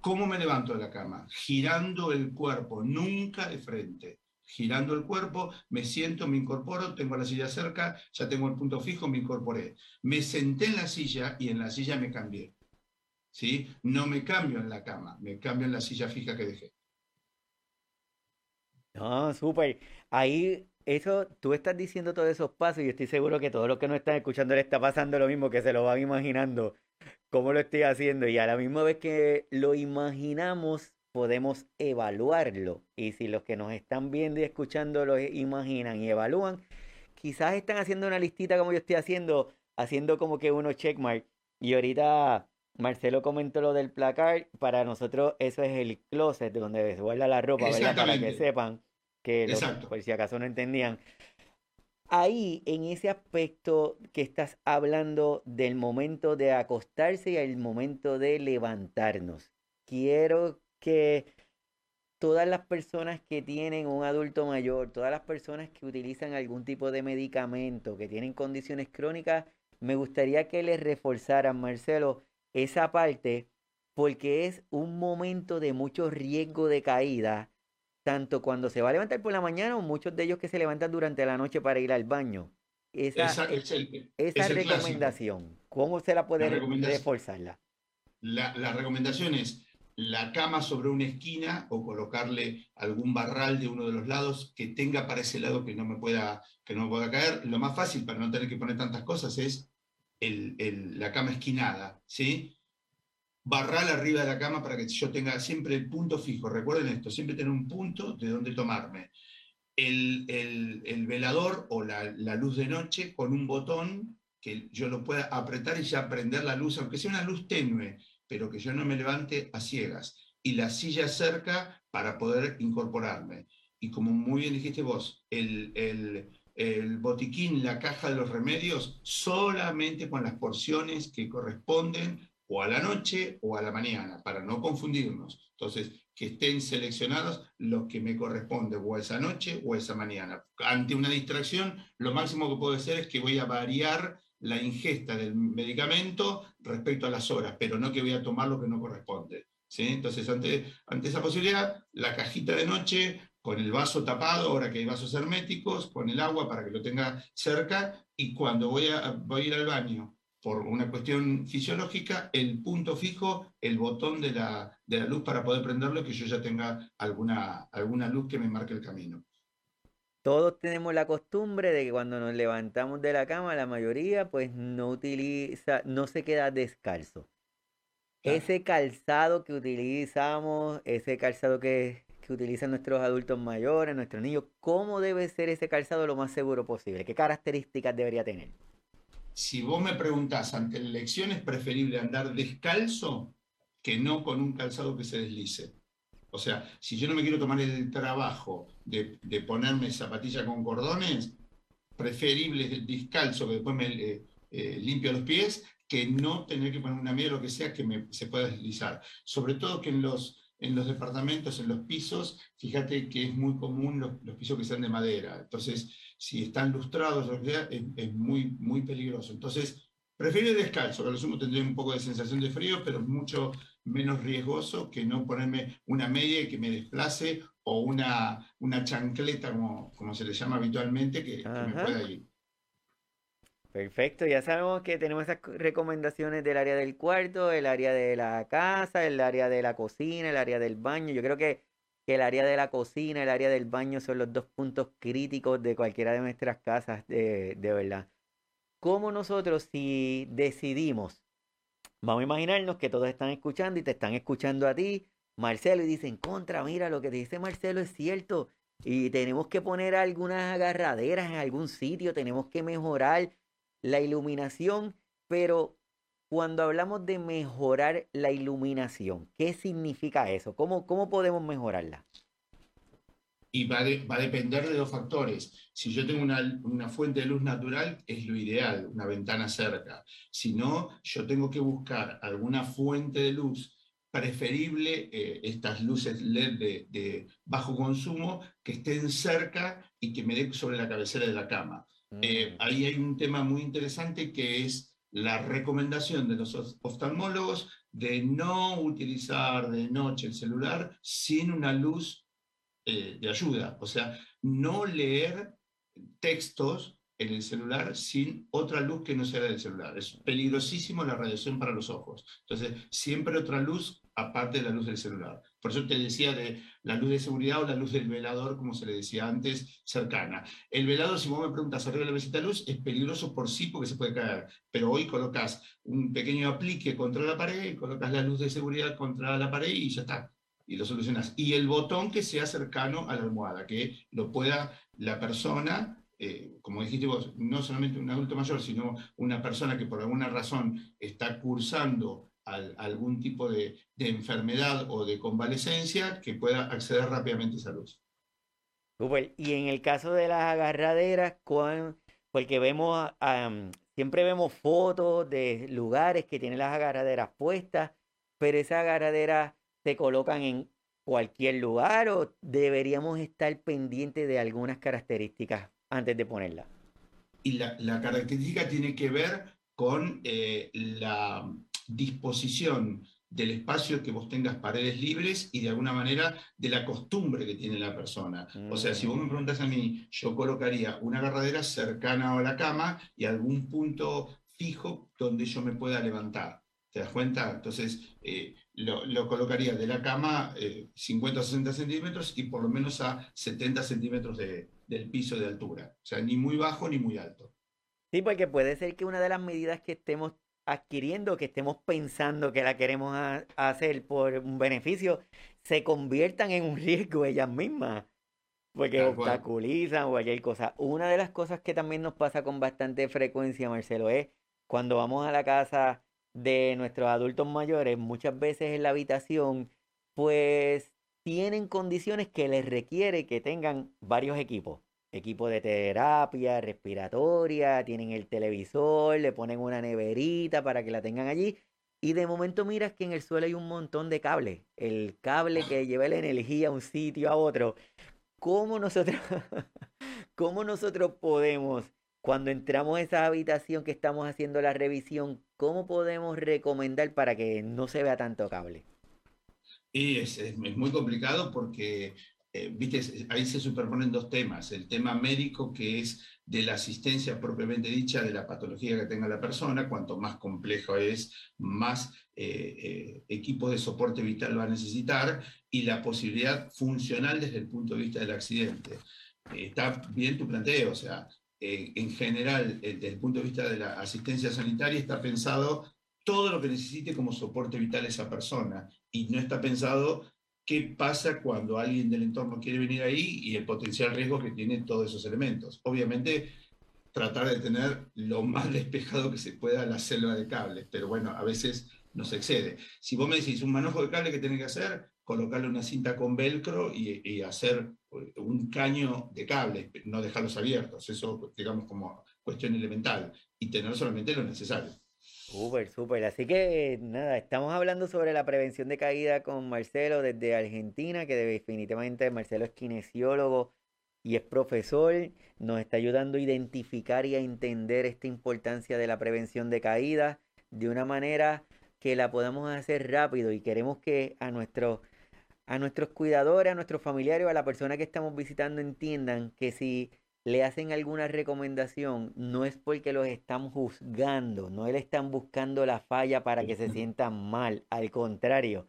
¿Cómo me levanto de la cama? Girando el cuerpo, nunca de frente. Girando el cuerpo, me siento, me incorporo, tengo la silla cerca, ya tengo el punto fijo, me incorporé. Me senté en la silla y en la silla me cambié. ¿Sí? No me cambio en la cama, me cambio en la silla fija que dejé. No, súper. Ahí, eso, tú estás diciendo todos esos pasos y estoy seguro que todos los que nos están escuchando le está pasando lo mismo, que se lo van imaginando cómo lo estoy haciendo y a la misma vez que lo imaginamos, podemos evaluarlo. Y si los que nos están viendo y escuchando lo imaginan y evalúan, quizás están haciendo una listita como yo estoy haciendo, haciendo como que uno checkmark. Y ahorita Marcelo comentó lo del placar. Para nosotros eso es el closet donde se guarda la ropa, ¿verdad? Para que sepan que por si acaso no entendían. Ahí, en ese aspecto que estás hablando del momento de acostarse y el momento de levantarnos, quiero que todas las personas que tienen un adulto mayor, todas las personas que utilizan algún tipo de medicamento, que tienen condiciones crónicas, me gustaría que les reforzaran, Marcelo, esa parte porque es un momento de mucho riesgo de caída, tanto cuando se va a levantar por la mañana o muchos de ellos que se levantan durante la noche para ir al baño. Esa, esa, recomendación, ¿cómo se la puede reforzarla? La, la recomendación es la cama sobre una esquina o colocarle algún barral de uno de los lados que tenga para ese lado que no me pueda, que no pueda caer. Lo más fácil para no tener que poner tantas cosas es la cama esquinada, ¿sí? Barral arriba de la cama para que yo tenga siempre el punto fijo. Recuerden esto, siempre tener un punto de donde tomarme. El, velador o la, luz de noche con un botón que yo lo pueda apretar y ya prender la luz, aunque sea una luz tenue, pero que yo no me levante a ciegas. Y la silla cerca para poder incorporarme. Y como muy bien dijiste vos, el, el botiquín, la caja de los remedios, solamente con las porciones que corresponden o a la noche o a la mañana, para no confundirnos. Entonces, que estén seleccionados los que me corresponden o esa noche o esa mañana. Ante una distracción, lo máximo que puedo hacer es que voy a variar la ingesta del medicamento respecto a las horas, pero no que voy a tomar lo que no corresponde. ¿sí? Entonces, ante, ante esa posibilidad, la cajita de noche con el vaso tapado, ahora que hay vasos herméticos, con el agua para que lo tenga cerca, y cuando voy a, voy a ir al baño, por una cuestión fisiológica, el punto fijo, el botón de la, de la luz para poder prenderlo, que yo ya tenga alguna, alguna luz que me marque el camino. Todos tenemos la costumbre de que cuando nos levantamos de la cama, la mayoría pues no utiliza, no se queda descalzo. Ese calzado que utilizamos, ese calzado que que utilizan nuestros adultos mayores, nuestros niños, ¿cómo debe ser ese calzado lo más seguro posible? ¿Qué características debería tener? Si vos me preguntás ante la elección, es preferible andar descalzo que no con un calzado que se deslice. O sea, si yo no me quiero tomar el trabajo de, ponerme zapatilla con cordones, preferible descalzo que después me eh, eh, limpio los pies que no tener que poner una media o lo que sea que me, se pueda deslizar. Sobre todo que en los, en los departamentos, en los pisos, fíjate que es muy común los, pisos que sean de madera. Entonces, si están lustrados, sea, es, muy, muy peligroso. Entonces, prefiero descalzo, que a lo sumo tendría un poco de sensación de frío, pero mucho menos riesgoso que no ponerme una media que me desplace o una, una chancleta, como, como se le llama habitualmente, que, que me pueda ir. Perfecto, ya sabemos que tenemos esas recomendaciones del área del cuarto, el área de la casa, el área de la cocina, el área del baño. Yo creo que, el área de la cocina, el área del baño son los dos puntos críticos de cualquiera de nuestras casas, de, de verdad. ¿Cómo nosotros si decidimos, vamos a imaginarnos que todos están escuchando y te están escuchando a ti, Marcelo, y dicen, contra, mira, lo que te dice Marcelo es cierto, y tenemos que poner algunas agarraderas en algún sitio, tenemos que mejorar la iluminación, pero cuando hablamos de mejorar la iluminación, ¿qué significa eso? ¿Cómo, cómo podemos mejorarla? Y va, va, a depender de dos factores. Si yo tengo una, una, fuente de luz natural, es lo ideal, una ventana cerca. Si no, yo tengo que buscar alguna fuente de luz preferible, eh, estas luces LED de, de, bajo consumo, que estén cerca y que me den sobre la cabecera de la cama. Eh, mm. ahí hay un tema muy interesante que es la recomendación de los oftalmólogos de no utilizar de noche el celular sin una luz eh, de ayuda, o sea, no leer textos en el celular sin otra luz que no sea del celular. Es peligrosísimo la radiación para los ojos. Entonces, siempre otra luz aparte de la luz del celular. Por eso te decía de la luz de seguridad o la luz del velador, como se le decía antes, cercana. El velador, si vos me preguntas arriba de la mesita luz, es peligroso por sí porque se puede caer, pero hoy colocas un pequeño aplique contra la pared, colocas la luz de seguridad contra la pared y ya está, y lo solucionas. Y el botón que sea cercano a la almohada, que lo pueda la persona eh, como dijiste vos, no solamente un adulto mayor, sino una persona que por alguna razón está cursando algún tipo de, enfermedad o de convalecencia que pueda acceder rápidamente a esa luz. Y en el caso de las agarraderas, porque vemos, siempre vemos fotos de lugares que tienen las agarraderas puestas, pero esas agarraderas se colocan en cualquier lugar o deberíamos estar pendientes de algunas características antes de ponerla. Y la, característica tiene que ver con eh, la, disposición del espacio que vos tengas paredes libres y de alguna manera de la costumbre que tiene la persona. O sea, si vos me preguntas a mí, yo colocaría una agarradera cercana a la cama y algún punto fijo donde yo me pueda levantar. ¿Te das cuenta? Entonces, eh, lo, colocaría de la cama 50 o 60 centímetros y por lo menos a 70 centímetros del piso de altura. O sea, ni muy bajo ni muy alto. Sí, porque puede ser que una de las medidas que estemos adquiriendo, que estemos pensando que la queremos hacer por un beneficio, se conviertan en un riesgo ellas mismas. Porque obstaculizan o cualquier cosa. Una de las cosas que también nos pasa con bastante frecuencia, Marcelo, es cuando vamos a la casa de nuestros adultos mayores, muchas veces en la habitación, pues tienen condiciones que les requiere que tengan varios equipos equipo de terapia respiratoria, tienen el televisor, le ponen una neverita para que la tengan allí. Y de momento miras que en el suelo hay un montón de cables. El cable que lleva la energía a un sitio a otro. ¿Cómo nosotros, cómo nosotros podemos, cuando entramos a esa habitación que estamos haciendo la revisión, cómo podemos recomendar para que no se vea tanto cable? Y es, muy complicado porque eh, ahí se superponen dos temas. El tema médico, que es de la asistencia propiamente dicha de la patología que tenga la persona, cuanto más complejo es, más eh, eh, equipos de soporte vital va a necesitar, y la posibilidad funcional desde el punto de vista del accidente. está bien tu planteo, o sea, en general, desde el punto de vista de la asistencia sanitaria, está pensado todo lo que necesite como soporte vital esa persona, y no está pensado qué pasa cuando alguien del entorno quiere venir ahí y el potencial riesgo que tiene todos esos elementos. Obviamente, tratar de tener lo más despejado que se pueda la selva de cables, pero bueno, a veces nos excede. Si vos me decís un manojo de cable que tiene que hacer, colocarle una cinta con velcro y, hacer un caño de cable, no dejarlos abiertos, eso digamos como cuestión elemental, y tener solamente lo necesario. Súper, súper. Así que nada, estamos hablando sobre la prevención de caída con Marcelo desde Argentina, que definitivamente Marcelo es kinesiólogo y es profesor, nos está ayudando a identificar y a entender esta importancia de la prevención de caída de una manera que la podamos hacer rápido y queremos que a nuestros a nuestros cuidadores, a nuestros familiares o a la persona que estamos visitando entiendan que si le hacen alguna recomendación, no es porque los están juzgando, no le están buscando la falla para que se sientan mal, al contrario.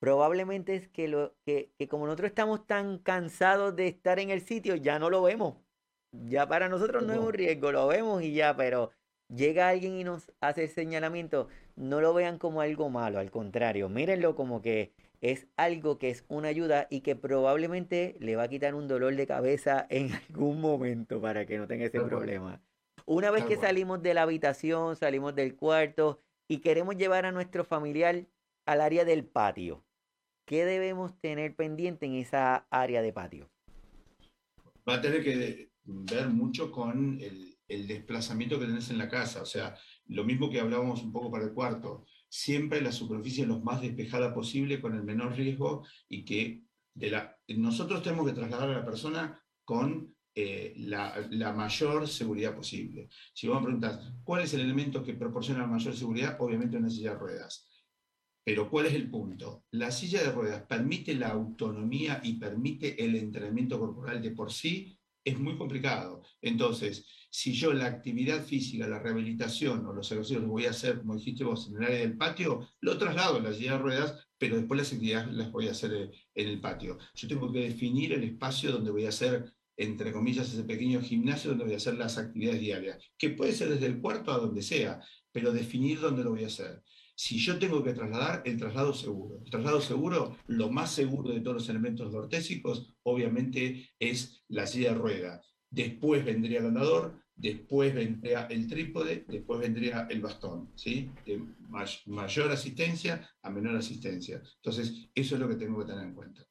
Probablemente es que, lo, que, que como nosotros estamos tan cansados de estar en el sitio, ya no lo vemos. Ya para nosotros no es un riesgo, lo vemos y ya, pero llega alguien y nos hace el señalamiento, no lo vean como algo malo, al contrario, mírenlo como que es algo que es una ayuda y que probablemente le va a quitar un dolor de cabeza en algún momento para que no tenga ese problema. Una vez que salimos de la habitación, salimos del cuarto y queremos llevar a nuestro familiar al área del patio, ¿qué debemos tener pendiente en esa área de patio? Va a tener que ver mucho con el, el desplazamiento que tenés en la casa, o sea, lo mismo que hablábamos un poco para el cuarto siempre la superficie lo más despejada posible con el menor riesgo y que de la, nosotros tenemos que trasladar a la persona con eh, la, mayor seguridad posible. Si vos me preguntas, ¿cuál es el elemento que proporciona la mayor seguridad? Obviamente una silla de ruedas. Pero ¿cuál es el punto? La silla de ruedas permite la autonomía y permite el entrenamiento corporal de por sí, es muy complicado. Entonces, si yo la actividad física, la rehabilitación o los ejercicios los voy a hacer, como dijiste vos, en el área del patio, lo traslado a la silla de ruedas, pero después las actividades las voy a hacer en el patio. Yo tengo que definir el espacio donde voy a hacer, entre comillas, ese pequeño gimnasio donde voy a hacer las actividades diarias, que puede ser desde el cuarto a donde sea, pero definir dónde lo voy a hacer. Si yo tengo que trasladar, el traslado seguro. El traslado seguro, lo más seguro de todos los elementos ortésicos, obviamente, es la silla de rueda. Después vendría el andador, después vendría el trípode, después vendría el bastón, ¿sí? De mayor asistencia a menor asistencia. Entonces, eso es lo que tengo que tener en cuenta.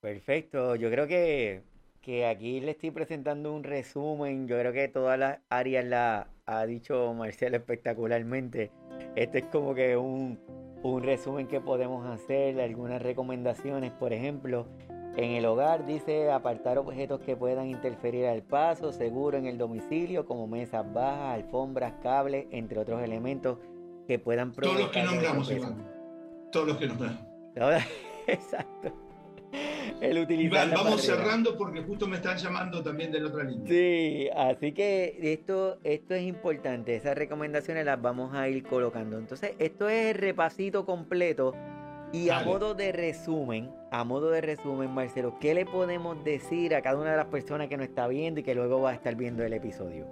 Perfecto, yo creo que, que aquí le estoy presentando un resumen, yo creo que todas las áreas la ha dicho Marcelo espectacularmente. Este es como que un, un resumen que podemos hacer, algunas recomendaciones, por ejemplo, en el hogar dice apartar objetos que puedan interferir al paso, seguro en el domicilio, como mesas bajas, alfombras, cables, entre otros elementos que puedan provocar. Todos los que nombramos, Iván. Todos los que nombramos. Exacto. El utilizar vamos cerrando porque justo me están llamando también de la otra línea. Sí, así que esto, esto es importante. Esas recomendaciones las vamos a ir colocando. Entonces, esto es el repasito completo. Y a modo de resumen, a modo de resumen, Marcelo, ¿qué le podemos decir a cada una de las personas que nos está viendo y que luego va a estar viendo el episodio?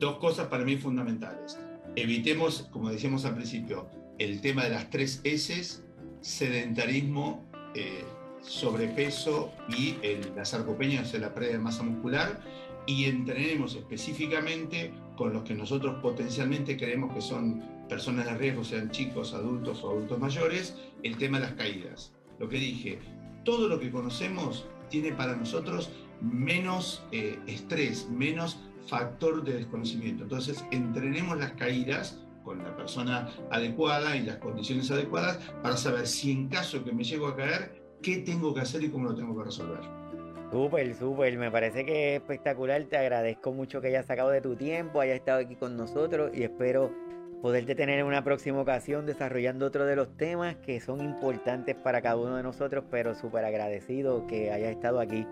Dos cosas para mí fundamentales. Evitemos, como decíamos al principio, el tema de las tres S, sedentarismo, eh, sobrepeso y el, la sarcopenia, o sea, la pérdida de masa muscular, y entrenemos específicamente con los que nosotros potencialmente creemos que son personas de riesgo, sean chicos, adultos o adultos mayores, el tema de las caídas. Lo que dije, todo lo que conocemos tiene para nosotros menos eh, estrés, menos factor de desconocimiento. Entonces, entrenemos las caídas con la persona adecuada y las condiciones adecuadas para saber si en caso que me llego a caer, qué tengo que hacer y cómo lo tengo que resolver. Súper, súper, me parece que es espectacular, te agradezco mucho que hayas sacado de tu tiempo, hayas estado aquí con nosotros y espero poderte tener en una próxima ocasión desarrollando otro de los temas que son importantes para cada uno de nosotros, pero súper agradecido que hayas estado aquí.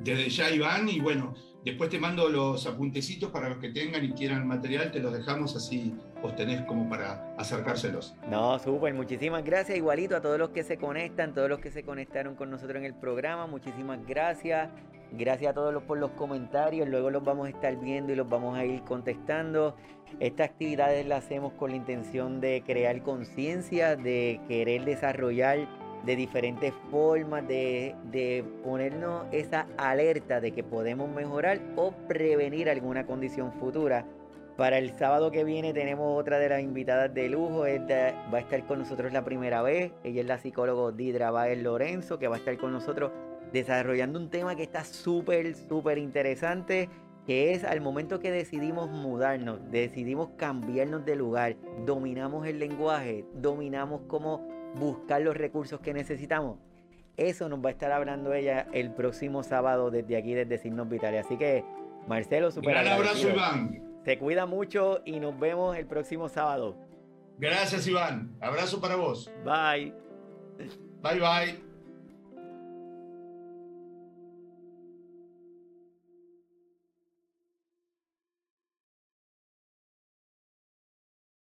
Desde ya, Iván, y bueno, después te mando los apuntecitos para los que tengan y quieran material, te los dejamos así, os tenés como para acercárselos. No, súper, muchísimas gracias, igualito a todos los que se conectan, todos los que se conectaron con nosotros en el programa, muchísimas gracias. Gracias a todos por los comentarios, luego los vamos a estar viendo y los vamos a ir contestando. Estas actividades las hacemos con la intención de crear conciencia, de querer desarrollar de diferentes formas de, de, ponernos esa alerta de que podemos mejorar o prevenir alguna condición futura. Para el sábado que viene tenemos otra de las invitadas de lujo, va a estar con nosotros la primera vez, ella es la psicóloga Didra Baez Lorenzo, que va a estar con nosotros desarrollando un tema que está súper, súper interesante que es al momento que decidimos mudarnos, decidimos cambiarnos de lugar, dominamos el lenguaje, dominamos cómo buscar los recursos que necesitamos. Eso nos va a estar hablando ella el próximo sábado desde aquí, desde Signos Vitales. Así que, Marcelo, super Gran abrazo, Iván. Se cuida mucho y nos vemos el próximo sábado. Gracias, Iván. Abrazo para vos. Bye. Bye, bye.